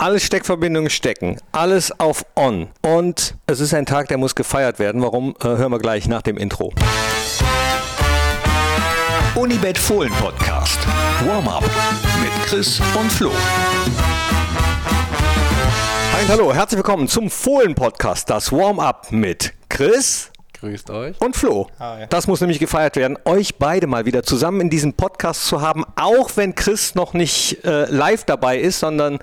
Alle Steckverbindungen stecken. Alles auf On. Und es ist ein Tag, der muss gefeiert werden. Warum, äh, hören wir gleich nach dem Intro. Unibet Fohlen Podcast. Warm-up mit Chris und Flo. Hi, hallo, herzlich willkommen zum Fohlen-Podcast, das Warm-up mit Chris Grüßt euch. und Flo. Hi. Das muss nämlich gefeiert werden, euch beide mal wieder zusammen in diesem Podcast zu haben, auch wenn Chris noch nicht äh, live dabei ist, sondern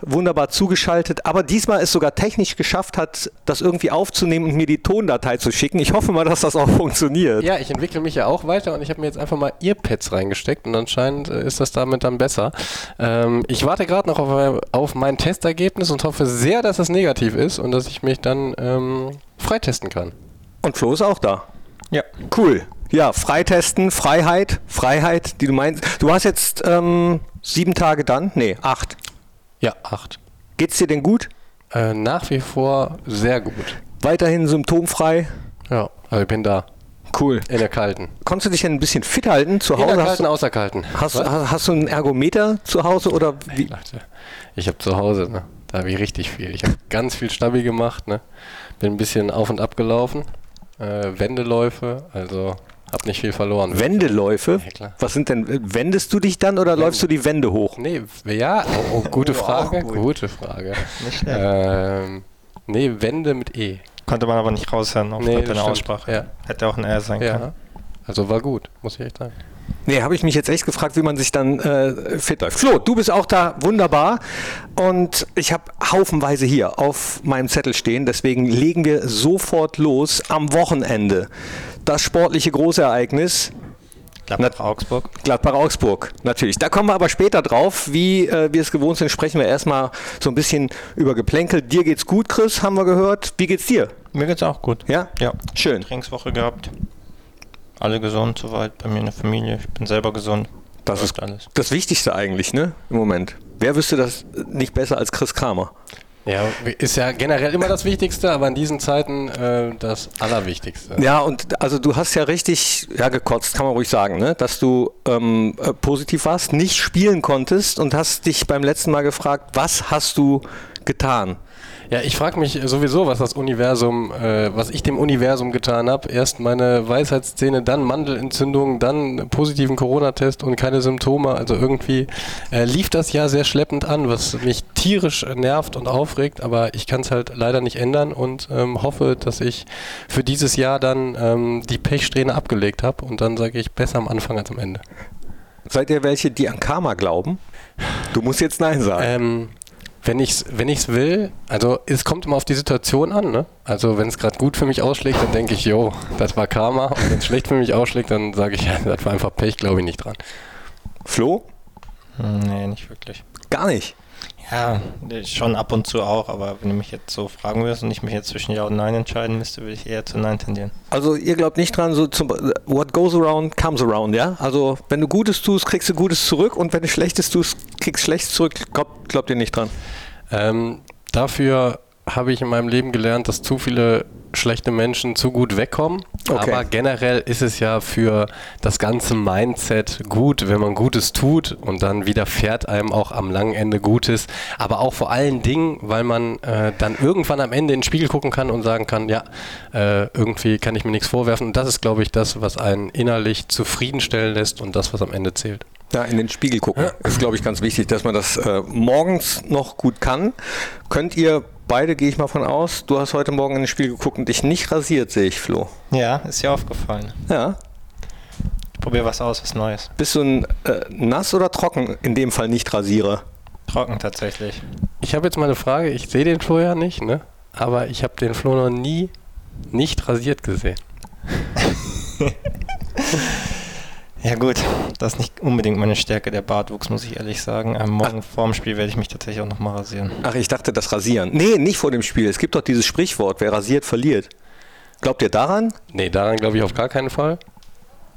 wunderbar zugeschaltet, aber diesmal es sogar technisch geschafft hat, das irgendwie aufzunehmen und mir die Tondatei zu schicken. Ich hoffe mal, dass das auch funktioniert. Ja, ich entwickle mich ja auch weiter und ich habe mir jetzt einfach mal Earpads reingesteckt und anscheinend äh, ist das damit dann besser. Ähm, ich warte gerade noch auf, auf mein Testergebnis und hoffe sehr, dass es negativ ist und dass ich mich dann ähm, freitesten kann. Und Flo ist auch da. Ja. Cool. Ja, Freitesten, Freiheit, Freiheit, die du meinst. Du hast jetzt ähm, sieben Tage dann? Nee, acht. Ja, acht. Geht's dir denn gut? Äh, nach wie vor sehr gut. Weiterhin symptomfrei? Ja, also ich bin da. Cool. In der kalten. Konntest du dich denn ein bisschen fit halten zu In der Hause? Kalten, du, außer kalten. hast, hast, hast du einen Ergometer zu Hause oder wie? Leute, ich habe zu Hause, ne? Da habe ich richtig viel. Ich habe ganz viel Stabi gemacht, ne? Bin ein bisschen auf und ab gelaufen. Äh, Wendeläufe, also habe nicht viel verloren. Wendeläufe? Ja, klar. Was sind denn, wendest du dich dann oder läufst du die Wände hoch? Nee, ja, oh, oh, gute Oh, Frage, gut. gute Frage. Nicht schlecht. Ähm, nee, Wände mit E. Konnte man aber nicht raushören auf Nee, deine. Aussprache. Ja. Hätte auch ein R sein können. Also war gut, muss ich echt sagen. Nee, habe ich mich jetzt echt gefragt, wie man sich dann äh, fit läuft. Flo, du bist auch da wunderbar und ich habe haufenweise hier auf meinem Zettel stehen, deswegen legen wir sofort los am Wochenende. Das sportliche Großereignis Gladbach Augsburg. Gladbach-Augsburg, natürlich. Da kommen wir aber später drauf. Wie äh, wir es gewohnt sind, sprechen wir erstmal so ein bisschen über Geplänkel. Dir geht's gut, Chris, haben wir gehört. Wie geht's dir? Mir geht's auch gut. Ja? Ja. Schön. Trainingswoche gehabt. Alle gesund soweit bei mir in der Familie. Ich bin selber gesund. Das ist alles. das Wichtigste eigentlich, ne? Im Moment. Wer wüsste das nicht besser als Chris Kramer? Ja, ist ja generell immer das Wichtigste, aber in diesen Zeiten äh, das Allerwichtigste. Ja, und also du hast ja richtig ja, gekotzt, kann man ruhig sagen, ne? dass du ähm, äh, positiv warst, nicht spielen konntest und hast dich beim letzten Mal gefragt, was hast du getan? Ja, ich frage mich sowieso, was das Universum, äh, was ich dem Universum getan habe. Erst meine Weisheitszähne, dann Mandelentzündung, dann positiven Corona-Test und keine Symptome. Also irgendwie äh, lief das ja sehr schleppend an, was mich tierisch nervt und aufregt. Aber ich kann es halt leider nicht ändern und ähm, hoffe, dass ich für dieses Jahr dann ähm, die Pechsträhne abgelegt habe. Und dann sage ich besser am Anfang als am Ende. Seid ihr welche, die an Karma glauben? Du musst jetzt Nein sagen. Ähm, wenn ich's, wenn ich's will, also es kommt immer auf die Situation an, ne? Also wenn es gerade gut für mich ausschlägt, dann denke ich, jo, das war Karma. Und wenn es schlecht für mich ausschlägt, dann sage ich, ja, das war einfach Pech, glaube ich nicht dran. Flo? Hm, Nee, nicht wirklich. Gar nicht. Ja, schon ab und zu auch, aber wenn du mich jetzt so fragen würdest und ich mich jetzt zwischen Ja und Nein entscheiden müsste, würde ich eher zu Nein tendieren. Also ihr glaubt nicht dran, so zum, what goes around comes around, ja? Also wenn du Gutes tust, kriegst du Gutes zurück und wenn du Schlechtes tust, kriegst du Schlechtes zurück. Glaubt, glaubt ihr nicht dran? Ähm, dafür habe ich in meinem Leben gelernt, dass zu viele schlechte Menschen zu gut wegkommen. Okay. Aber generell ist es ja für das ganze Mindset gut, wenn man Gutes tut und dann widerfährt einem auch am langen Ende Gutes. Aber auch vor allen Dingen, weil man äh, dann irgendwann am Ende in den Spiegel gucken kann und sagen kann, ja, äh, irgendwie kann ich mir nichts vorwerfen. Und das ist, glaube ich, das, was einen innerlich zufriedenstellen lässt und das, was am Ende zählt. Ja, in den Spiegel gucken. Ist, glaube ich, ganz wichtig, dass man das äh, morgens noch gut kann. Könnt ihr beide, gehe ich mal von aus, du hast heute Morgen in den Spiegel geguckt und dich nicht rasiert, sehe ich, Flo. Ja, ist dir aufgefallen. Ja. Ich probiere was aus, was Neues. Bist du ein äh, nass oder trocken, in dem Fall nicht Rasierer? Trocken tatsächlich. Ich habe jetzt mal eine Frage, ich sehe den Flo ja nicht, ne? aber ich habe den Flo noch nie nicht rasiert gesehen. Ja gut, das ist nicht unbedingt meine Stärke, der Bartwuchs, muss ich ehrlich sagen. Am Morgen vorm Spiel werde ich mich tatsächlich auch nochmal rasieren. Ach, ich dachte das Rasieren. Nee, nicht vor dem Spiel. Es gibt doch dieses Sprichwort, wer rasiert, verliert. Glaubt ihr daran? Nee, daran glaube ich auf gar keinen Fall.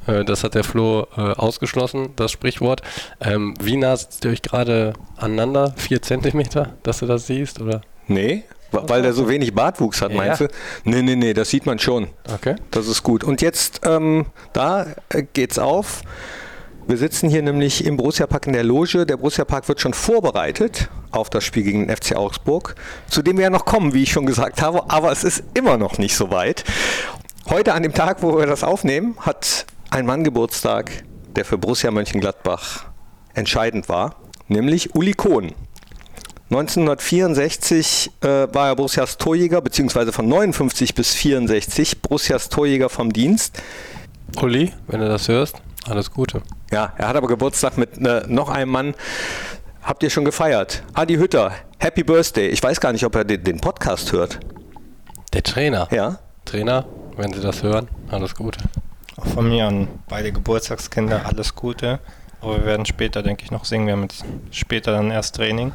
Äh, Das hat der Flo äh, ausgeschlossen, das Sprichwort. Ähm, wie nah sitzt ihr euch gerade aneinander? Vier Zentimeter, dass du das siehst? Oder? Nee, weil der so wenig Bartwuchs hat, Ja. meinst du? Nee, nee, nee, das sieht man schon. Okay. Das ist gut. Und jetzt, ähm, da äh, geht's auf. Wir sitzen hier nämlich im Borussia Park in der Loge. Der Borussia Park wird schon vorbereitet auf das Spiel gegen den FC Augsburg, zu dem wir ja noch kommen, wie ich schon gesagt habe, aber es ist immer noch nicht so weit. Heute an dem Tag, wo wir das aufnehmen, hat ein Mann Geburtstag, der für Borussia Mönchengladbach entscheidend war, nämlich Uli Kohn. 1964 äh, war er Borussias Torjäger, beziehungsweise von 59 bis 64 Borussias Torjäger vom Dienst. Uli, wenn du das hörst, alles Gute. Ja, er hat aber Geburtstag mit äh, noch einem Mann. Habt ihr schon gefeiert? Adi Hütter, Happy Birthday. Ich weiß gar nicht, ob er den, den Podcast hört. Der Trainer. Ja? Trainer, wenn Sie das hören, alles Gute. Auch von mir an beide Geburtstagskinder alles Gute. Aber wir werden später, denke ich, noch singen. Wir haben jetzt später dann erst Training.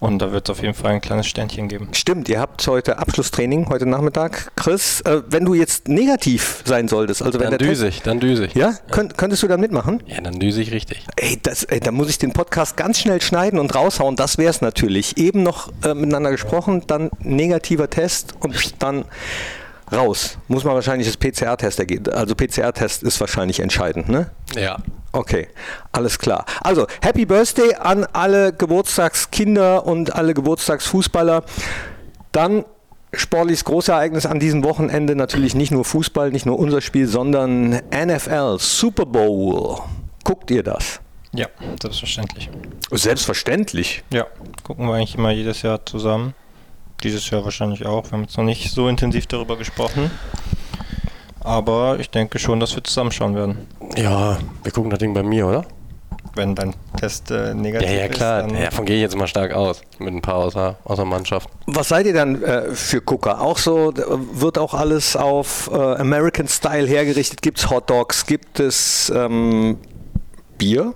Und da wird es auf jeden Fall ein kleines Ständchen geben. Stimmt, ihr habt heute Abschlusstraining, heute Nachmittag. Chris, äh, wenn du jetzt negativ sein solltest, also wenn Dann der düse ich, dann düse ich. Ja? Könnt, könntest du da mitmachen? Ja, dann düse ich richtig. Ey, das, ey, da muss ich den Podcast ganz schnell schneiden und raushauen. Das wäre es natürlich. Eben noch äh, miteinander gesprochen, dann negativer Test und dann raus. Muss man wahrscheinlich das PCR-Test ergeben. Also PCR-Test ist wahrscheinlich entscheidend, ne? Ja. Okay, alles klar. Also, Happy Birthday an alle Geburtstagskinder und alle Geburtstagsfußballer. Dann sportliches Großereignis an diesem Wochenende natürlich nicht nur Fußball, nicht nur unser Spiel, sondern NFL, Super Bowl. Guckt ihr das? Ja, selbstverständlich. Selbstverständlich. Ja, gucken wir eigentlich immer jedes Jahr zusammen. Dieses Jahr wahrscheinlich auch. Wir haben jetzt noch nicht so intensiv darüber gesprochen. Aber ich denke schon, dass wir zusammenschauen werden. Ja, wir gucken das Ding bei mir, oder? Wenn dein Test äh, negativ Ja, ja, klar. ist. dann- Ja, davon gehe ich jetzt mal stark aus. Mit ein paar außer, außer Mannschaft. Was seid ihr dann äh, für Gucker? Auch so, wird auch alles auf äh, American Style hergerichtet? Gibt es Hot Dogs? Gibt es ähm, Bier?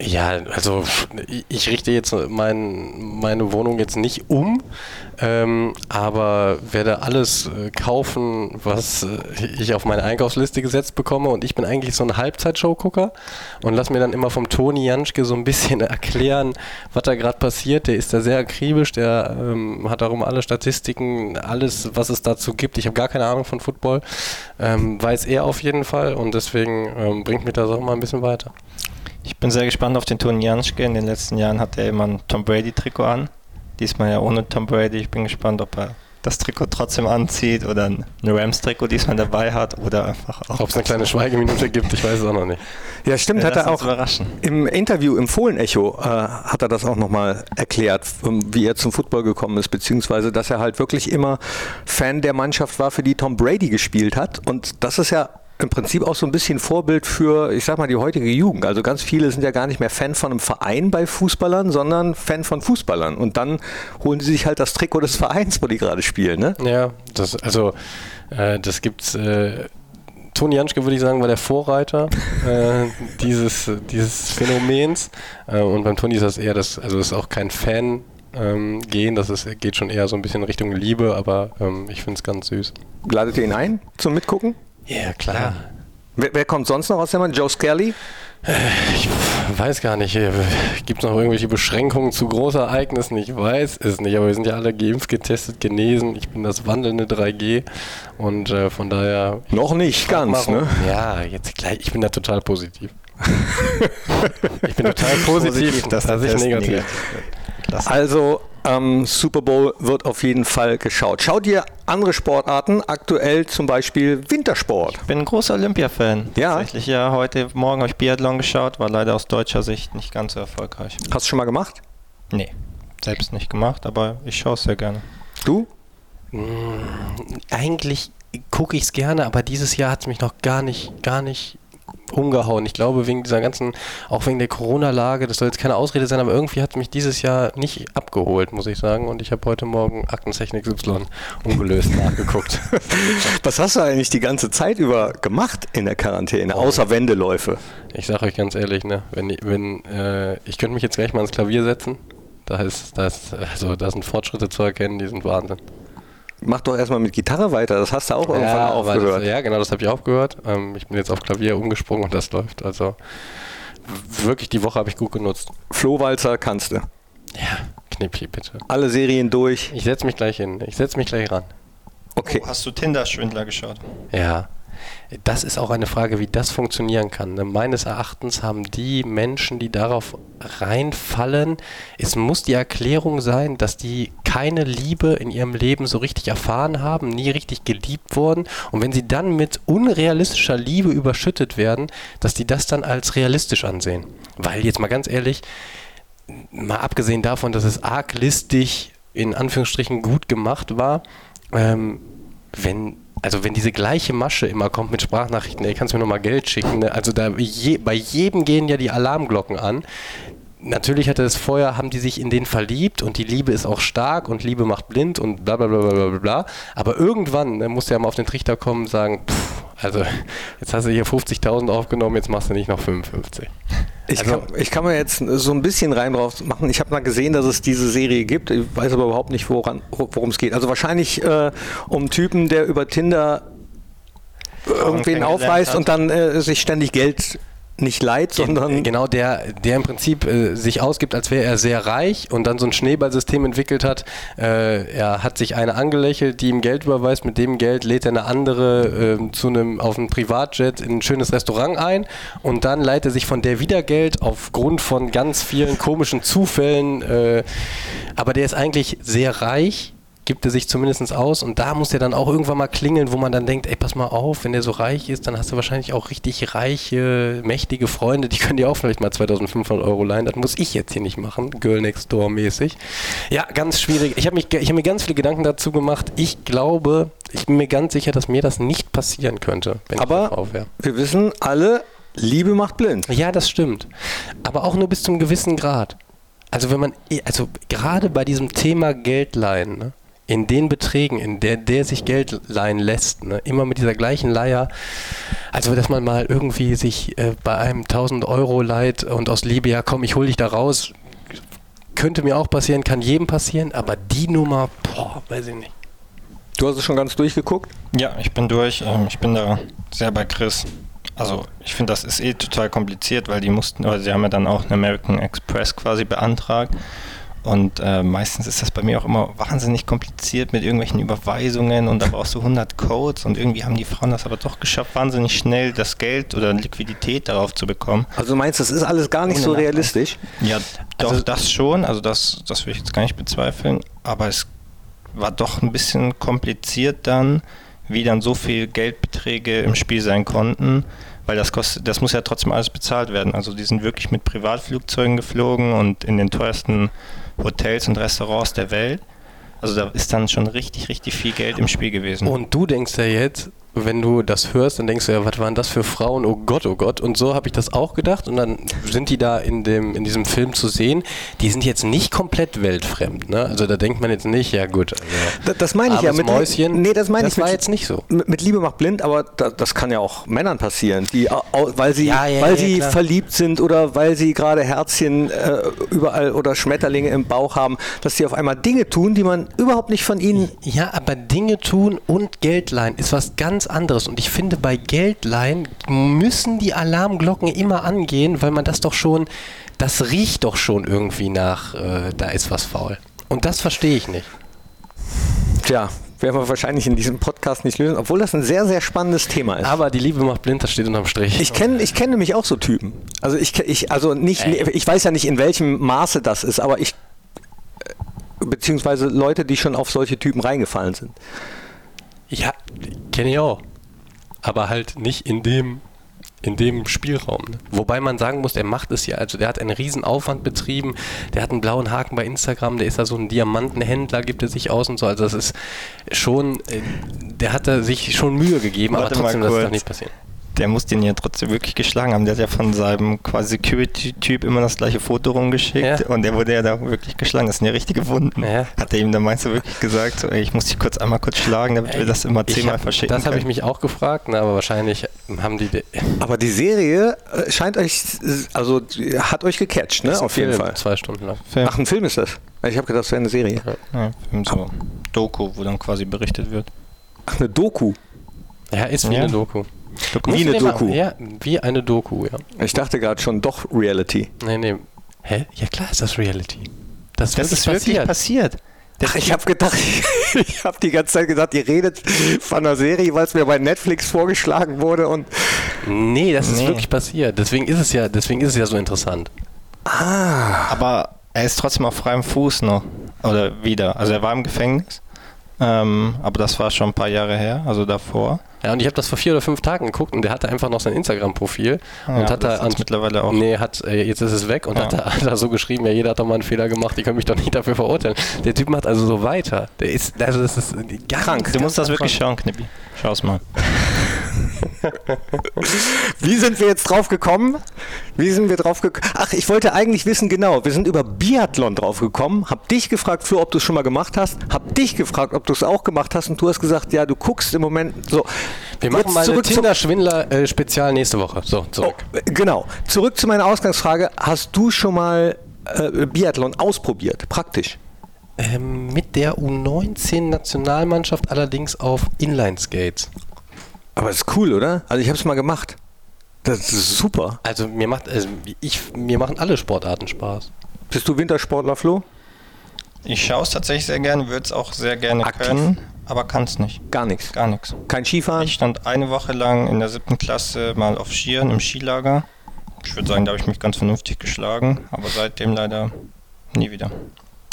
Ja, also ich- ich richte jetzt mein, meine Wohnung jetzt nicht um, ähm, aber werde alles äh, kaufen, was äh, ich auf meine Einkaufsliste gesetzt bekomme. Und ich bin eigentlich so ein Halbzeitshow-Gucker und lass mir dann immer vom Toni Janschke so ein bisschen erklären, was da gerade passiert. Der ist da sehr akribisch, der ähm, hat darum alle Statistiken, alles, was es dazu gibt. Ich habe gar keine Ahnung von Football, ähm, weiß er auf jeden Fall und deswegen ähm, bringt mich das auch mal ein bisschen weiter. Ich bin sehr gespannt auf den Toni Janschke. In den letzten Jahren hat er immer ein Tom Brady-Trikot an. Diesmal ja ohne Tom Brady. Ich bin gespannt, ob er das Trikot trotzdem anzieht oder ein Rams-Trikot diesmal dabei hat oder einfach auch. Ob es eine kleine Schweigeminute gibt, ich weiß es auch noch nicht. Ja, stimmt, Wir hat er auch überraschen. im Interview im Fohlenecho äh, hat er das auch nochmal erklärt, ähm, wie er zum Football gekommen ist, beziehungsweise dass er halt wirklich immer Fan der Mannschaft war, für die Tom Brady gespielt hat. Und das ist ja im Prinzip auch so ein bisschen Vorbild für, ich sag mal, die heutige Jugend. Also ganz viele sind ja gar nicht mehr Fan von einem Verein bei Fußballern, sondern Fan von Fußballern. Und dann holen sie sich halt das Trikot des Vereins, wo die gerade spielen. Ne? Ja, das, also, äh, das gibt's. Äh, Toni Janschke, würde ich sagen, war der Vorreiter äh, dieses, dieses Phänomens. Äh, und beim Toni ist das eher das, also ist auch kein Fan. Ähm, gehen, das ist, geht schon eher so ein bisschen Richtung Liebe, aber ähm, ich finde es ganz süß. Ladet ihr ihn ein zum Mitgucken? Ja, klar. Wer, wer kommt sonst noch aus der Mann? Joe Skelly? Ich weiß gar nicht, gibt es noch irgendwelche Beschränkungen zu Großereignissen? Ich weiß es nicht, aber wir sind ja alle geimpft, getestet, genesen. Ich bin das wandelnde 3G und äh, von daher. Noch nicht ganz, Warum? ne? Ja, jetzt gleich, ich bin da total positiv. ich bin total positiv, dass der dass ich Test negativ. Klasse. Also ähm, Super Bowl wird auf jeden Fall geschaut. Schaut ihr andere Sportarten, aktuell zum Beispiel Wintersport? Ich bin ein großer Olympia-Fan. Ja. Tatsächlich, ja. Heute Morgen habe ich Biathlon geschaut, war leider aus deutscher Sicht nicht ganz so erfolgreich. Hast du schon mal gemacht? Nee, selbst nicht gemacht, aber ich schaue es sehr gerne. Du? Eigentlich gucke ich es gerne, aber dieses Jahr hat es mich noch gar nicht, gar nicht umgehauen. Ich glaube, wegen dieser ganzen, auch wegen der Corona-Lage, das soll jetzt keine Ausrede sein, aber irgendwie hat es mich dieses Jahr nicht abgeholt, muss ich sagen. Und ich habe heute Morgen Aktentechnik Y ungelöst nachgeguckt. Was hast du eigentlich die ganze Zeit über gemacht in der Quarantäne, außer Wendeläufe? Ich sage euch ganz ehrlich, ne, wenn, wenn äh, ich könnte mich jetzt gleich mal ins Klavier setzen. Da ist, da ist, also da sind Fortschritte zu erkennen, die sind Wahnsinn. Mach doch erstmal mit Gitarre weiter, das hast du auch irgendwann ja, aufgehört. Das, ja, genau, das habe ich aufgehört. Ähm, ich bin jetzt auf Klavier umgesprungen und das läuft. Also wirklich, die Woche habe ich gut genutzt. Flohwalzer kannst du. Ja, Knippi, bitte. Alle Serien durch. Ich setze mich gleich hin. Ich setze mich gleich ran. Okay. Oh, hast du Tinder-Schwindler geschaut? Ja. Das ist auch eine Frage, wie das funktionieren kann. Ne? Meines Erachtens haben die Menschen, die darauf reinfallen, es muss die Erklärung sein, dass die keine Liebe in ihrem Leben so richtig erfahren haben, nie richtig geliebt wurden. Und wenn sie dann mit unrealistischer Liebe überschüttet werden, dass die das dann als realistisch ansehen. Weil jetzt mal ganz ehrlich, mal abgesehen davon, dass es arg listig in Anführungsstrichen gut gemacht war, ähm, wenn also wenn diese gleiche Masche immer kommt mit Sprachnachrichten, ey, kannst du mir nochmal Geld schicken, ne? also je, bei jedem gehen ja die Alarmglocken an. Natürlich hatte es vorher, haben die sich in den verliebt und die Liebe ist auch stark und Liebe macht blind und bla bla bla bla bla bla. Aber irgendwann ne, musst du ja mal auf den Trichter kommen und sagen, pff, also jetzt hast du hier 50.000 aufgenommen, jetzt machst du nicht noch 55. Ich, Also- kann, ich kann mir jetzt so ein bisschen rein drauf machen. Ich habe mal gesehen, dass es diese Serie gibt. Ich weiß aber überhaupt nicht, woran, worum es geht. Also wahrscheinlich äh, um einen Typen, der über Tinder irgendwen aufweist und dann äh, sich ständig Geld nicht leiht, sondern genau der, der im Prinzip äh, sich ausgibt, als wäre er sehr reich und dann so ein Schneeballsystem entwickelt hat. Äh, er hat sich eine angelächelt, die ihm Geld überweist. Mit dem Geld lädt er eine andere äh, zu einem auf einem Privatjet in ein schönes Restaurant ein und dann leiht er sich von der wieder Geld aufgrund von ganz vielen komischen Zufällen. Äh, aber der ist eigentlich sehr reich gibt er sich zumindest aus und da muss der dann auch irgendwann mal klingeln, wo man dann denkt, ey, pass mal auf, wenn der so reich ist, dann hast du wahrscheinlich auch richtig reiche, mächtige Freunde, die können dir auch vielleicht mal 2500 Euro leihen, das muss ich jetzt hier nicht machen, Girl Next Door mäßig. Ja, ganz schwierig. Ich habe hab mir ganz viele Gedanken dazu gemacht. Ich glaube, ich bin mir ganz sicher, dass mir das nicht passieren könnte, wenn ich Aber- eine Frau wäre. wir wissen alle, Liebe macht blind. Ja, das stimmt. Aber auch nur bis zum gewissen Grad. Also wenn man, also gerade bei diesem Thema Geld leihen, ne, in den Beträgen, in der der sich Geld leihen lässt, ne, immer mit dieser gleichen Leier, also dass man mal irgendwie sich äh, bei einem 1000 Euro leiht und aus Liebe, ja komm, ich hol dich da raus, könnte mir auch passieren, kann jedem passieren, aber die Nummer, boah, weiß ich nicht. Du hast es schon ganz durchgeguckt. Ja, ich bin durch. Ähm, ich bin da sehr bei Chris. Also ich finde, das ist eh total kompliziert, weil die mussten, oder sie haben ja dann auch einen American Express quasi beantragt. Und äh, meistens ist das bei mir auch immer wahnsinnig kompliziert mit irgendwelchen Überweisungen und da brauchst du 100 Codes und irgendwie haben die Frauen das aber doch geschafft, wahnsinnig schnell das Geld oder Liquidität darauf zu bekommen. Also du meinst, das ist alles gar nicht so realistisch? Ja, doch, Also- das schon. Also das, das will ich jetzt gar nicht bezweifeln. Aber es war doch ein bisschen kompliziert dann, wie dann so viel Geldbeträge im Spiel sein konnten. Weil das kostet, das muss ja trotzdem alles bezahlt werden. Also die sind wirklich mit Privatflugzeugen geflogen und in den teuersten Hotels und Restaurants der Welt. Also da ist dann schon richtig, richtig viel Geld im Spiel gewesen. Und du denkst ja jetzt, wenn du das hörst, dann denkst du ja, was waren das für Frauen? Oh Gott, oh Gott. Und so habe ich das auch gedacht. Und dann sind die da in, dem, in diesem Film zu sehen. Die sind jetzt nicht komplett weltfremd. Ne? Also da denkt man jetzt nicht, ja gut. Also, Das, das meine ich ja mit Mäuschen. Nee, das meine das ich war mit, jetzt nicht so. mit, mit Liebe macht blind, aber da, das kann ja auch Männern passieren, die weil sie Ja, ja, weil ja, sie verliebt sind oder weil sie gerade Herzchen äh, überall oder Schmetterlinge im Bauch haben, dass sie auf einmal Dinge tun, die man überhaupt nicht von ihnen Ja, aber Dinge tun und Geld leihen ist was ganz anderes. Und ich finde, bei Geldleihen müssen die Alarmglocken immer angehen, weil man das doch schon, das riecht doch schon irgendwie nach, äh, da ist was faul. Und das verstehe ich nicht. Tja, werden wir wahrscheinlich in diesem Podcast nicht lösen, obwohl das ein sehr, sehr spannendes Thema ist. Aber die Liebe macht blind, das steht unterm Strich. ich kenne ich kenn nämlich auch so Typen. Also ich, ich also nicht, Ey. ich weiß ja nicht, in welchem Maße das ist, aber ich äh, beziehungsweise Leute, die schon auf solche Typen reingefallen sind. Ja, kenne ich auch. Aber halt nicht in dem, in dem Spielraum. Ne? Wobei man sagen muss, er macht es ja, also der hat einen riesen Aufwand betrieben, der hat einen blauen Haken bei Instagram, der ist da so ein Diamantenhändler, gibt er sich aus und so. Also das ist schon, äh, der hat da sich schon Mühe gegeben, Warte aber trotzdem, das kurz. darf nicht passieren. Der muss den ja trotzdem wirklich geschlagen haben. Der hat ja von seinem quasi Security-Typ immer das gleiche Foto rumgeschickt Ja. und der wurde ja da wirklich geschlagen. Das sind ja richtige Wunden. Ja. Hat er ihm dann meinst du wirklich gesagt, so, ey, ich muss dich kurz einmal kurz schlagen, damit wir das immer zehnmal hab- verschicken Das habe ich mich auch gefragt, ne, aber wahrscheinlich haben die... Aber die Serie äh, scheint euch, also hat euch gecatcht, ne? Auf jeden Film, Fall. Zwei Stunden lang. Film. Ach, ein Film ist das. Ich habe gedacht, das wäre eine Serie. Ja, Film so Doku, wo dann quasi berichtet wird. Ach, eine Doku. Ja, ist wie Ja. eine Doku. Wie Musst du eine Doku. Ja, wie eine Doku, ja. Ich dachte gerade schon doch Reality. Nee, nee. Hä? Ja klar ist das Reality. Das, Das ist wirklich passiert. Ach, ich habe gedacht, ich habe die ganze Zeit gesagt, ihr redet von einer Serie, weil es mir bei Netflix vorgeschlagen wurde und Nee, das ist Nee. wirklich passiert. Deswegen ist es ja, deswegen ist es ja so interessant. Aber er ist trotzdem auf freiem Fuß noch. Oder wieder. Also er war im Gefängnis. Ähm, aber das war schon ein paar Jahre her, also davor. Ja, und ich habe das vor vier oder fünf Tagen geguckt und der hatte einfach noch sein Instagram-Profil Ja, und hat da hat's mittlerweile auch. Nee, hat, äh, jetzt ist es weg und Ja. hat, da, hat da so geschrieben, ja, jeder hat doch mal einen Fehler gemacht, die können mich doch nicht dafür verurteilen. Der Typ macht also so weiter. Der ist, also das ist ganz, Krank. Du musst das wirklich krank. schauen, Knippi. Schau's mal. Wie sind wir jetzt drauf gekommen? Wie sind wir drauf gekommen? Ach, ich wollte eigentlich wissen, genau, wir sind über Biathlon drauf gekommen, hab dich gefragt, Flo, ob du es schon mal gemacht hast, hab dich gefragt, ob du es auch gemacht hast und du hast gesagt, ja, du guckst im Moment so. Wir machen Jetzt mal zurück Tinder-Schwindler-Spezial nächste Woche. So, Oh, zurück. genau. Zurück zu meiner Ausgangsfrage. Hast du schon mal äh, Biathlon ausprobiert? Praktisch. Ähm, mit der U19-Nationalmannschaft allerdings auf Inline-Skates. Aber ist cool, oder? Also ich habe es mal gemacht. Das ist super. Also mir macht, also ich, mir machen alle Sportarten Spaß. Bist du Wintersportler, Flo? Ich schaue es tatsächlich sehr gerne, würde es auch sehr gerne Aktiv. können, aber kann es nicht. Gar nichts. Gar nichts. Kein Skifahren? Ich stand eine Woche lang in der siebten Klasse mal auf Skiern im Skilager. Ich würde sagen, da habe ich mich ganz vernünftig geschlagen, aber seitdem leider nie wieder.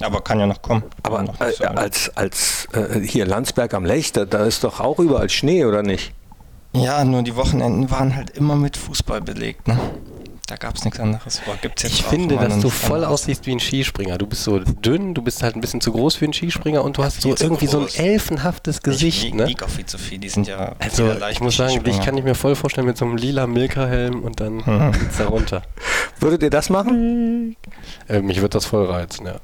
Aber kann ja noch kommen. Aber noch äh, als, als äh, hier Landsberg am Lech, da, da ist doch auch überall Schnee, oder nicht? Ja, nur die Wochenenden waren halt immer mit Fußball belegt, ne? Da gab es nichts anderes. Boah, gibt's jetzt Ich auch finde, dass du voll aussiehst wie ein Skispringer. Du bist so dünn, du bist halt ein bisschen zu groß für einen Skispringer und du hast so irgendwie so ein groß. elfenhaftes Gesicht, ich, ne? Auch viel zu viel, die sind ja Also, ich muss sagen, dich kann ich mir voll vorstellen mit so einem lila Milka-Helm und dann Mhm. geht's da runter. Würdet ihr das machen? Äh, mich wird das voll reizen, ja.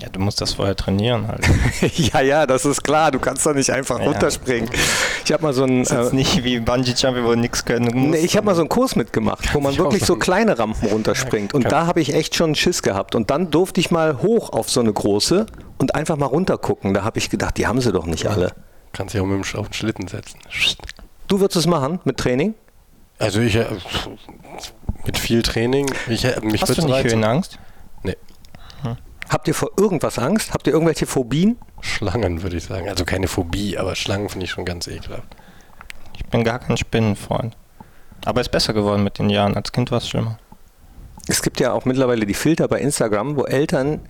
Ja, du musst das vorher trainieren halt. ja, ja, das ist klar. Du kannst doch nicht einfach Ja. runterspringen. Ich habe mal so einen. Das ist jetzt Äh, nicht wie Bungee Jumping, wo du nichts können musst. Nee, ich habe mal so einen Kurs mitgemacht, wo man wirklich so sagen. kleine Rampen runterspringt. Und da habe ich echt schon Schiss gehabt. Und dann durfte ich mal hoch auf so eine große und einfach mal runtergucken. Da habe ich gedacht, die haben sie doch nicht alle. Kannst dich auch mit dem Sch- auf den Schlitten setzen. Du würdest es machen mit Training? Also ich, äh, mit viel Training, ich, äh, mich Hast du nicht. Höhenangst? Nee, Habt ihr vor irgendwas Angst? Habt ihr irgendwelche Phobien? Schlangen würde ich sagen. Also keine Phobie, aber Schlangen finde ich schon ganz ekelhaft. Ich bin gar kein Spinnenfreund. Aber ist besser geworden mit den Jahren. Als Kind war es schlimmer. Es gibt ja auch mittlerweile die Filter bei Instagram, wo Eltern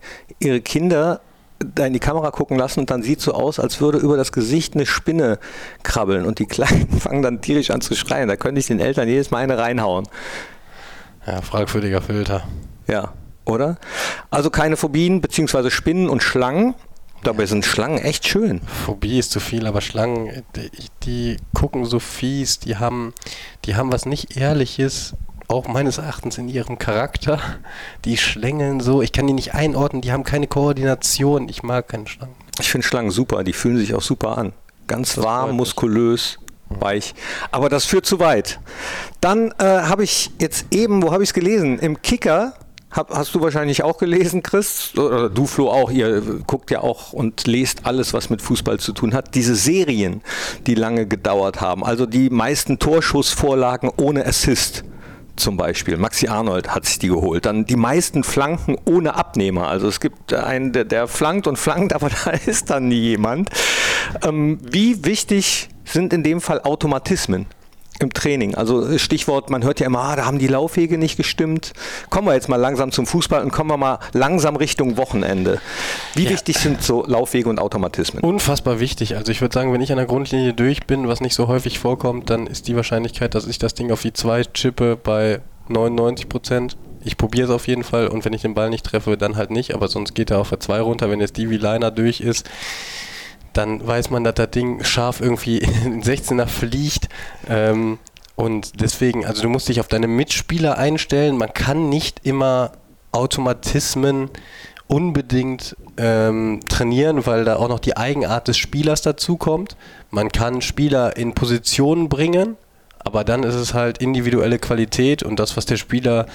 ihre Kinder da in die Kamera gucken lassen und dann sieht so aus, als würde über das Gesicht eine Spinne krabbeln und die Kleinen fangen dann tierisch an zu schreien. Da könnte ich den Eltern jedes Mal eine reinhauen. Ja, fragwürdiger Filter. Ja, oder? Also keine Phobien beziehungsweise Spinnen und Schlangen. Dabei sind Schlangen echt schön. Phobie ist zu viel, aber Schlangen, die, die gucken so fies, die haben, die haben was nicht Ehrliches, auch meines Erachtens in ihrem Charakter. Die schlängeln so, ich kann die nicht einordnen, die haben keine Koordination. Ich mag keine Schlangen. Ich finde Schlangen super, die fühlen sich auch super an. Ganz Das warm, muskulös, weich. Aber das führt zu weit. Dann äh, habe ich jetzt eben, wo habe ich es gelesen? Im Kicker. Hab, hast du wahrscheinlich auch gelesen, Chris? Oder du, Flo, auch. Ihr guckt ja auch und lest alles, was mit Fußball zu tun hat. Diese Serien, die lange gedauert haben. Also die meisten Torschussvorlagen ohne Assist zum Beispiel. Maxi Arnold hat sich die geholt. Dann die meisten Flanken ohne Abnehmer. Also es gibt einen, der, der flankt und flankt, aber da ist dann nie jemand. Ähm, wie wichtig sind in dem Fall Automatismen? Im Training. Also Stichwort, man hört ja immer, ah, da haben die Laufwege nicht gestimmt. Kommen wir jetzt mal langsam zum Fußball und kommen wir mal langsam Richtung Wochenende. Wie Ja. wichtig sind so Laufwege und Automatismen? Unfassbar wichtig. Also ich würde sagen, wenn ich an der Grundlinie durch bin, was nicht so häufig vorkommt, dann ist die Wahrscheinlichkeit, dass ich das Ding auf die 2 chippe bei 99 Prozent. Ich probiere es auf jeden Fall und wenn ich den Ball nicht treffe, dann halt nicht, aber sonst geht er auf der 2 runter. Wenn jetzt die wie Liner durch ist, dann weiß man, dass das Ding scharf irgendwie in den 16er fliegt. Ähm, und deswegen, also du musst dich auf deine Mitspieler einstellen. Man kann nicht immer Automatismen unbedingt ähm, trainieren, weil da auch noch die Eigenart des Spielers dazukommt. Man kann Spieler in Positionen bringen, aber dann ist es halt individuelle Qualität und das, was der Spieler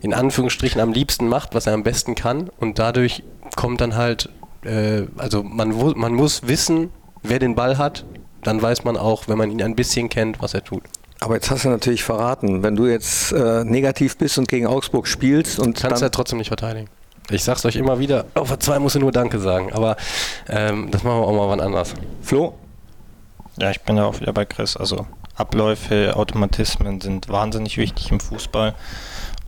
in Anführungsstrichen am liebsten macht, was er am besten kann. Und dadurch kommt dann halt, äh, also man, man muss wissen, wer den Ball hat. Dann weiß man auch, wenn man ihn ein bisschen kennt, was er tut. Aber jetzt hast du natürlich verraten, wenn du jetzt äh, negativ bist und gegen Augsburg spielst und Kannst dann, ja trotzdem nicht verteidigen. Ich sag's euch immer wieder, auf der 2 musst du nur Danke sagen. Aber ähm, das machen wir auch mal wann anders. Flo? Ja, ich bin da auch wieder bei Chris. Also Abläufe, Automatismen sind wahnsinnig wichtig im Fußball.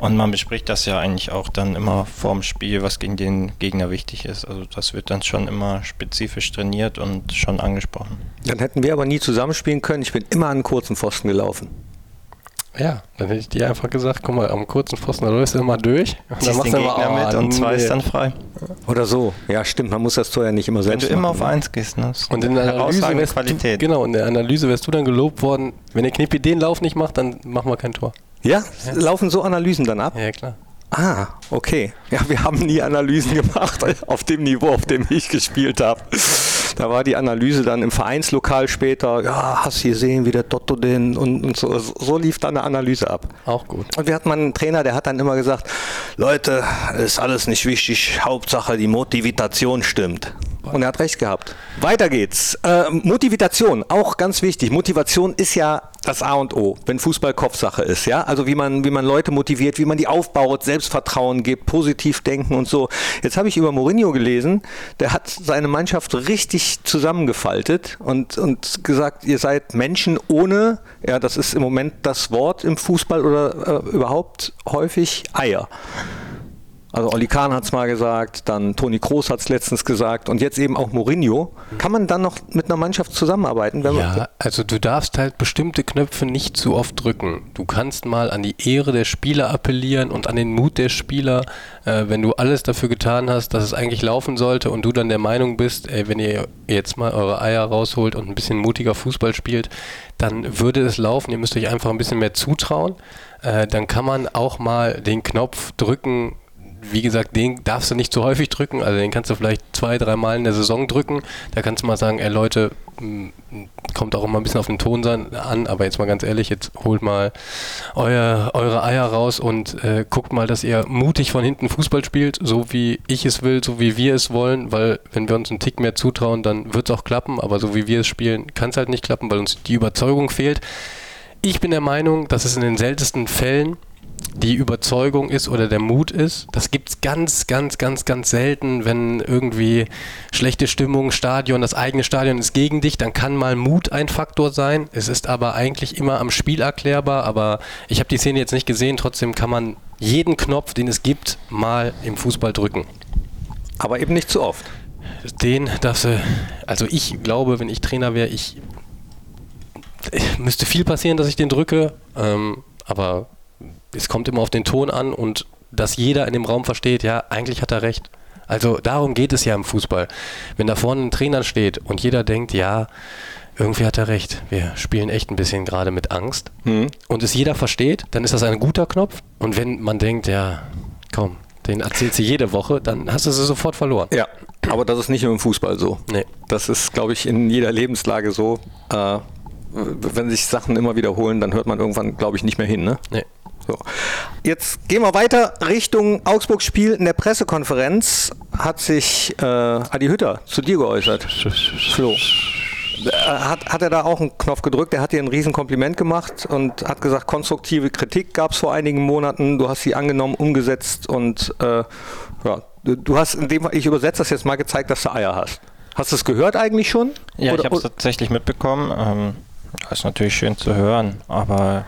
Und man bespricht das ja eigentlich auch dann immer vorm Spiel, was gegen den Gegner wichtig ist. Also das wird dann schon immer spezifisch trainiert und schon angesprochen. Dann hätten wir aber nie zusammenspielen können. Ich bin immer an einen kurzen Pfosten gelaufen. Ja, dann hätte ich dir einfach gesagt, guck mal, am kurzen Pfosten, da läufst du immer durch. Und dann machst du immer oh, mit und zwei ist dann frei. Oder so. Ja, stimmt, man muss das Tor ja nicht immer selbst Wenn du immer machen, auf ne? eins gehst, ne? Und in der Analyse wärst Qualität. Du, genau, in der Analyse wärst du dann gelobt worden, wenn der Knippi den Lauf nicht macht, dann machen wir kein Tor. Ja? Laufen so Analysen dann ab? Ja, klar. Ah, okay. Ja, wir haben nie Analysen gemacht auf dem Niveau, auf dem ich gespielt habe. Da war die Analyse dann im Vereinslokal später, ja, hast du gesehen, wie der Dotto den und, und so. So lief dann eine Analyse ab. Auch gut. Und wir hatten mal einen Trainer, der hat dann immer gesagt, Leute, ist alles nicht wichtig, Hauptsache die Motivation stimmt. Und er hat recht gehabt. Weiter geht's. Äh, Motivation, auch ganz wichtig. Motivation ist ja das A und O, wenn Fußball Kopfsache ist, ja. Also wie man, wie man Leute motiviert, wie man die aufbaut, Selbstvertrauen gibt, positiv denken und so. Jetzt habe ich über Mourinho gelesen, der hat seine Mannschaft richtig zusammengefaltet und, und gesagt, ihr seid Menschen ohne, ja, das ist im Moment das Wort im Fußball oder äh, überhaupt häufig Eier. Also Oli Kahn hat es mal gesagt, dann Toni Kroos hat es letztens gesagt und jetzt eben auch Mourinho. Kann man dann noch mit einer Mannschaft zusammenarbeiten? ja, also du darfst halt bestimmte Knöpfe nicht zu oft drücken. Du kannst mal an die Ehre der Spieler appellieren und an den Mut der Spieler, äh, wenn du alles dafür getan hast, dass es eigentlich laufen sollte und du dann der Meinung bist, ey, wenn ihr jetzt mal eure Eier rausholt und ein bisschen mutiger Fußball spielt, dann würde es laufen. Ihr müsst euch einfach ein bisschen mehr zutrauen. Äh, dann kann man auch mal den Knopf drücken, wie gesagt, den darfst du nicht zu häufig drücken. Also den kannst du vielleicht zwei, dreimal in der Saison drücken. Da kannst du mal sagen, ey Leute, kommt auch immer ein bisschen auf den Ton an, aber jetzt mal ganz ehrlich, jetzt holt mal euer, eure Eier raus und äh, guckt mal, dass ihr mutig von hinten Fußball spielt, so wie ich es will, so wie wir es wollen, weil wenn wir uns einen Tick mehr zutrauen, dann wird es auch klappen, aber so wie wir es spielen, kann es halt nicht klappen, weil uns die Überzeugung fehlt. Ich bin der Meinung, dass es in den seltensten Fällen die Überzeugung ist oder der Mut ist. Das gibt es ganz, ganz, ganz, ganz selten, wenn irgendwie schlechte Stimmung, Stadion, das eigene Stadion ist gegen dich, dann kann mal Mut ein Faktor sein. Es ist aber eigentlich immer am Spiel erklärbar, aber ich habe die Szene jetzt nicht gesehen, trotzdem kann man jeden Knopf, den es gibt, mal im Fußball drücken. Aber eben nicht zu oft. Den, dass, also ich glaube, wenn ich Trainer wäre, ich, ich müsste viel passieren, dass ich den drücke, ähm, aber es kommt immer auf den Ton an und dass jeder in dem Raum versteht, ja, eigentlich hat er recht. Also darum geht es ja im Fußball. Wenn da vorne ein Trainer steht und jeder denkt, ja, irgendwie hat er recht, wir spielen echt ein bisschen gerade mit Angst mhm. und es jeder versteht, dann ist das ein guter Knopf. Und wenn man denkt, ja, komm, den erzählt sie jede Woche, dann hast du sie sofort verloren. Ja, aber das ist nicht nur im Fußball so. Nee. Das ist, glaube ich, in jeder Lebenslage so. Äh, wenn sich Sachen immer wiederholen, dann hört man irgendwann, glaube ich, nicht mehr hin. Ne? Nee. So. Jetzt gehen wir weiter Richtung Augsburg-Spiel. In der Pressekonferenz hat sich äh, Adi Hütter zu dir geäußert. Flo. Äh, hat, hat er da auch einen Knopf gedrückt? Er hat dir ein Riesenkompliment gemacht und hat gesagt, konstruktive Kritik gab es vor einigen Monaten. Du hast sie angenommen, umgesetzt und äh, ja, du hast in dem Fall, ich übersetze das jetzt mal gezeigt, dass du Eier hast. Hast du es gehört eigentlich schon? Ja, Oder, ich habe es tatsächlich mitbekommen. Ähm, ist natürlich schön zu hören, aber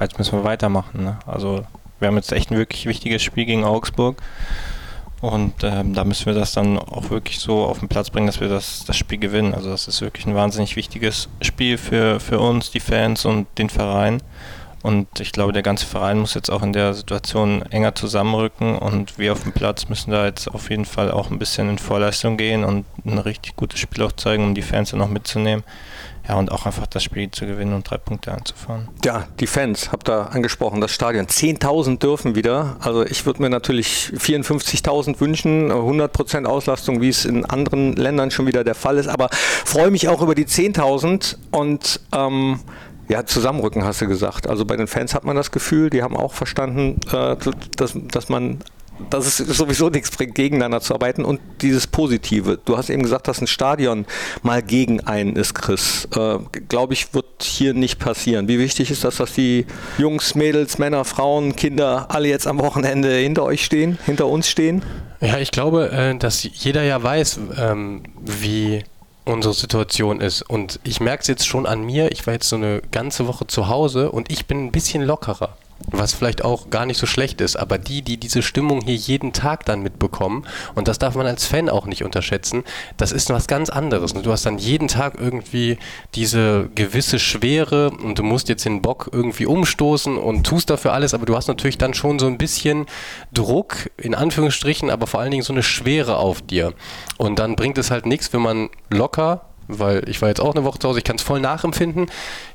jetzt müssen wir weitermachen. Ne? Also wir haben jetzt echt ein wirklich wichtiges Spiel gegen Augsburg. Und ähm, da müssen wir das dann auch wirklich so auf den Platz bringen, dass wir das, das Spiel gewinnen. Also das ist wirklich ein wahnsinnig wichtiges Spiel für, für uns, die Fans und den Verein. Und ich glaube, der ganze Verein muss jetzt auch in der Situation enger zusammenrücken und wir auf dem Platz müssen da jetzt auf jeden Fall auch ein bisschen in Vorleistung gehen und ein richtig gutes Spiel auch zeigen, um die Fans dann noch mitzunehmen. Ja, und auch einfach das Spiel zu gewinnen und drei Punkte anzufahren. Ja, die Fans, habt ihr angesprochen, das Stadion. 10.000 dürfen wieder. Also ich würde mir natürlich 54.000 wünschen, 100% Auslastung, wie es in anderen Ländern schon wieder der Fall ist. Aber freue mich auch über die 10.000 und ähm, ja, zusammenrücken hast du gesagt. Also bei den Fans hat man das Gefühl, die haben auch verstanden, äh, dass, dass man dass es sowieso nichts bringt, gegeneinander zu arbeiten und dieses Positive. Du hast eben gesagt, dass ein Stadion mal gegen einen ist, Chris. Äh, Glaube ich, wird hier nicht passieren. Wie wichtig ist das, dass die Jungs, Mädels, Männer, Frauen, Kinder alle jetzt am Wochenende hinter euch stehen, hinter uns stehen? Ja, ich glaube, äh, dass jeder ja weiß, ähm, wie unsere Situation ist. Und ich merke es jetzt schon an mir. Ich war jetzt so eine ganze Woche zu Hause und ich bin ein bisschen lockerer was vielleicht auch gar nicht so schlecht ist, aber die, die diese Stimmung hier jeden Tag dann mitbekommen, und das darf man als Fan auch nicht unterschätzen, das ist was ganz anderes. Du hast dann jeden Tag irgendwie diese gewisse Schwere und du musst jetzt den Bock irgendwie umstoßen und tust dafür alles, aber du hast natürlich dann schon so ein bisschen Druck, in Anführungsstrichen, aber vor allen Dingen so eine Schwere auf dir. Und dann bringt es halt nichts, wenn man locker weil ich war jetzt auch eine Woche zu Hause, ich kann es voll nachempfinden,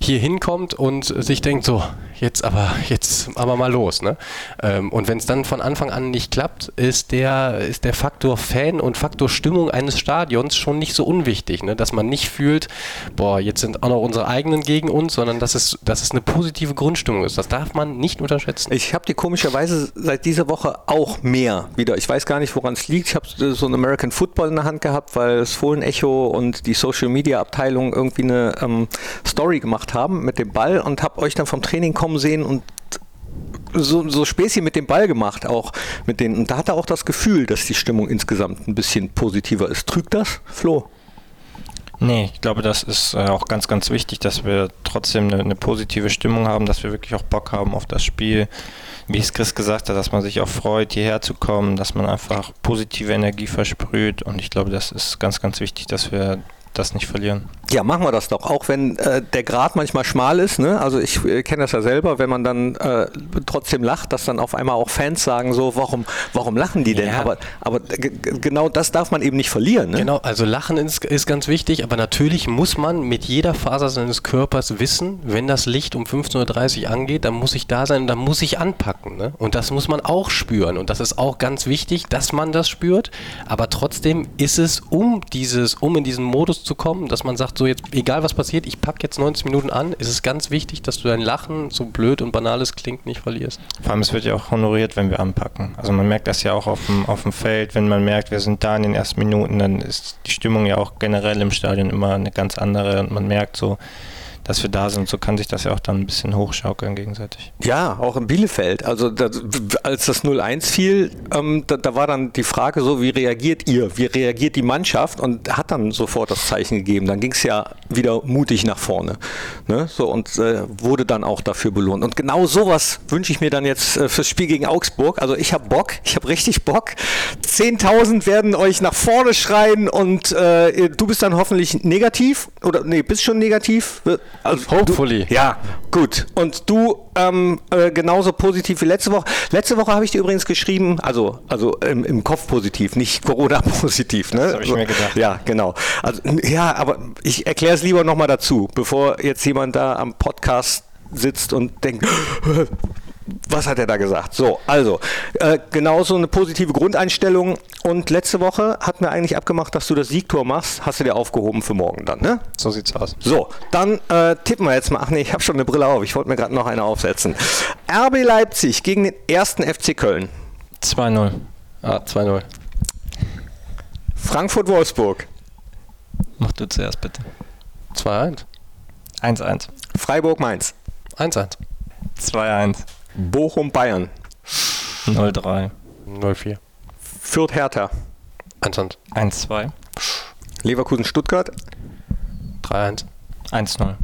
hier hinkommt und sich denkt, so, jetzt aber, jetzt aber mal los. Ne? Ähm, und wenn es dann von Anfang an nicht klappt, ist der, ist der Faktor Fan und Faktor Stimmung eines Stadions schon nicht so unwichtig, ne? dass man nicht fühlt, boah, jetzt sind auch noch unsere eigenen gegen uns, sondern dass es, dass es eine positive Grundstimmung ist. Das darf man nicht unterschätzen. Ich habe die komischerweise seit dieser Woche auch mehr wieder. Ich weiß gar nicht, woran es liegt. Ich habe so ein American Football in der Hand gehabt, weil das Fohlen-Echo und die Social Media Abteilung irgendwie eine ähm, Story gemacht haben mit dem Ball und habe euch dann vom Training kommen sehen und so, so Späßchen mit dem Ball gemacht, auch mit denen. Und da hat er auch das Gefühl, dass die Stimmung insgesamt ein bisschen positiver ist. Trügt das, Flo? Nee, ich glaube, das ist äh, auch ganz, ganz wichtig, dass wir trotzdem eine, eine, positive Stimmung haben, dass wir wirklich auch Bock haben auf das Spiel. Wie es Chris gesagt hat, dass man sich auch freut, hierher zu kommen, dass man einfach positive Energie versprüht. Und ich glaube, das ist ganz, ganz wichtig, dass wir das nicht verlieren. Ja, machen wir das doch. Auch wenn äh, der Grad manchmal schmal ist. Ne? Also ich äh, kenne das ja selber, wenn man dann äh, trotzdem lacht, dass dann auf einmal auch Fans sagen so, warum, warum lachen die denn? Ja. Aber, aber genau das darf man eben nicht verlieren. Ne? Genau, also Lachen ist, ist ganz wichtig, aber natürlich muss man mit jeder Faser seines Körpers wissen, wenn das Licht um 15.30 Uhr angeht, dann muss ich da sein, dann muss ich anpacken. Ne? Und das muss man auch spüren. Und das ist auch ganz wichtig, dass man das spürt. Aber trotzdem ist es, um dieses, um in diesen Modus zu kommen, dass man sagt, so jetzt, egal was passiert, ich packe jetzt 90 Minuten an, ist es ganz wichtig, dass du dein Lachen, so blöd und banal es klingt, nicht verlierst. Vor allem, es wird ja auch honoriert, wenn wir anpacken. Also man merkt das ja auch auf dem, auf dem Feld, wenn man merkt, wir sind da in den ersten Minuten, dann ist die Stimmung ja auch generell im Stadion immer eine ganz andere und man merkt so, dass wir da sind. So kann sich das ja auch dann ein bisschen hochschaukeln gegenseitig. Ja, auch in Bielefeld. Also das, als das 0-1 fiel, ähm, da, da, war dann die Frage so, wie reagiert ihr? Wie reagiert die Mannschaft? Und hat dann sofort das Zeichen gegeben. Dann ging es ja wieder mutig nach vorne. Ne? So, und äh, wurde dann auch dafür belohnt. Und genau sowas wünsche ich mir dann jetzt äh, fürs Spiel gegen Augsburg. Also ich habe Bock, ich habe richtig Bock. 10.000 werden euch nach vorne schreien und äh, du bist dann hoffentlich negativ oder nee, bist schon negativ. Also, Hopefully. Du, ja, gut. Und du ähm, äh, genauso positiv wie letzte Woche. Letzte Woche habe ich dir übrigens geschrieben, also, also im, im Kopf positiv, nicht Corona-positiv. Ne? Das habe ich mir gedacht. Ja, genau. Also, ja, aber ich erkläre es lieber nochmal dazu, bevor jetzt jemand da am Podcast sitzt und denkt, was hat er da gesagt? So, also, äh, genauso eine positive Grundeinstellung. Und letzte Woche hatten wir eigentlich abgemacht, dass du das Siegtor machst. Hast du dir aufgehoben für morgen dann, ne? So sieht's aus. So, dann äh, tippen wir jetzt mal. Ach nee, ich habe schon eine Brille auf. Ich wollte mir gerade noch eine aufsetzen. RB Leipzig gegen den ersten FC Köln. 2-0. Ah, 2-0. Frankfurt-Wolfsburg. Mach du zuerst bitte. 2-1. 1-1. Freiburg-Mainz. 1-1. 2-1. Bochum Bayern. 0-3. 0-4. Fürth Hertha. 1-1. 1-2. Leverkusen Stuttgart. 3-1. 1-0.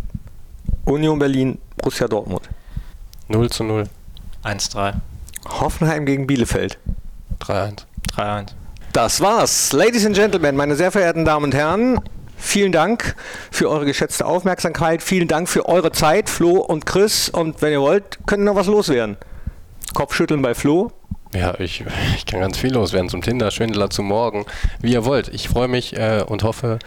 Union Berlin Borussia Dortmund. 0 zu 0. 1-3. Hoffenheim gegen Bielefeld. 3-1. 3-1. Das war's. Ladies and Gentlemen, meine sehr verehrten Damen und Herren, vielen Dank für eure geschätzte Aufmerksamkeit. Vielen Dank für eure Zeit, Flo und Chris. Und wenn ihr wollt, könnt ihr noch was loswerden. Kopfschütteln bei Flo. Ja, ich, ich kann ganz viel loswerden zum Tinder-Schwindler zu morgen. Wie ihr wollt. Ich freue mich äh, und hoffe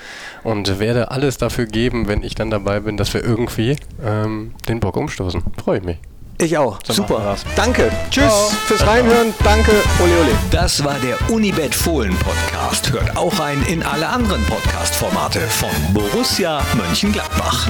und werde alles dafür geben, wenn ich dann dabei bin, dass wir irgendwie ähm, den Bock umstoßen. Freue ich mich. Ich auch. So Super. Danke. Tschüss Ciao. fürs Reinhören. Danke. Ole Ole. Das war der Unibet Fohlen Podcast. Hört auch ein in alle anderen Podcast-Formate von Borussia Mönchengladbach.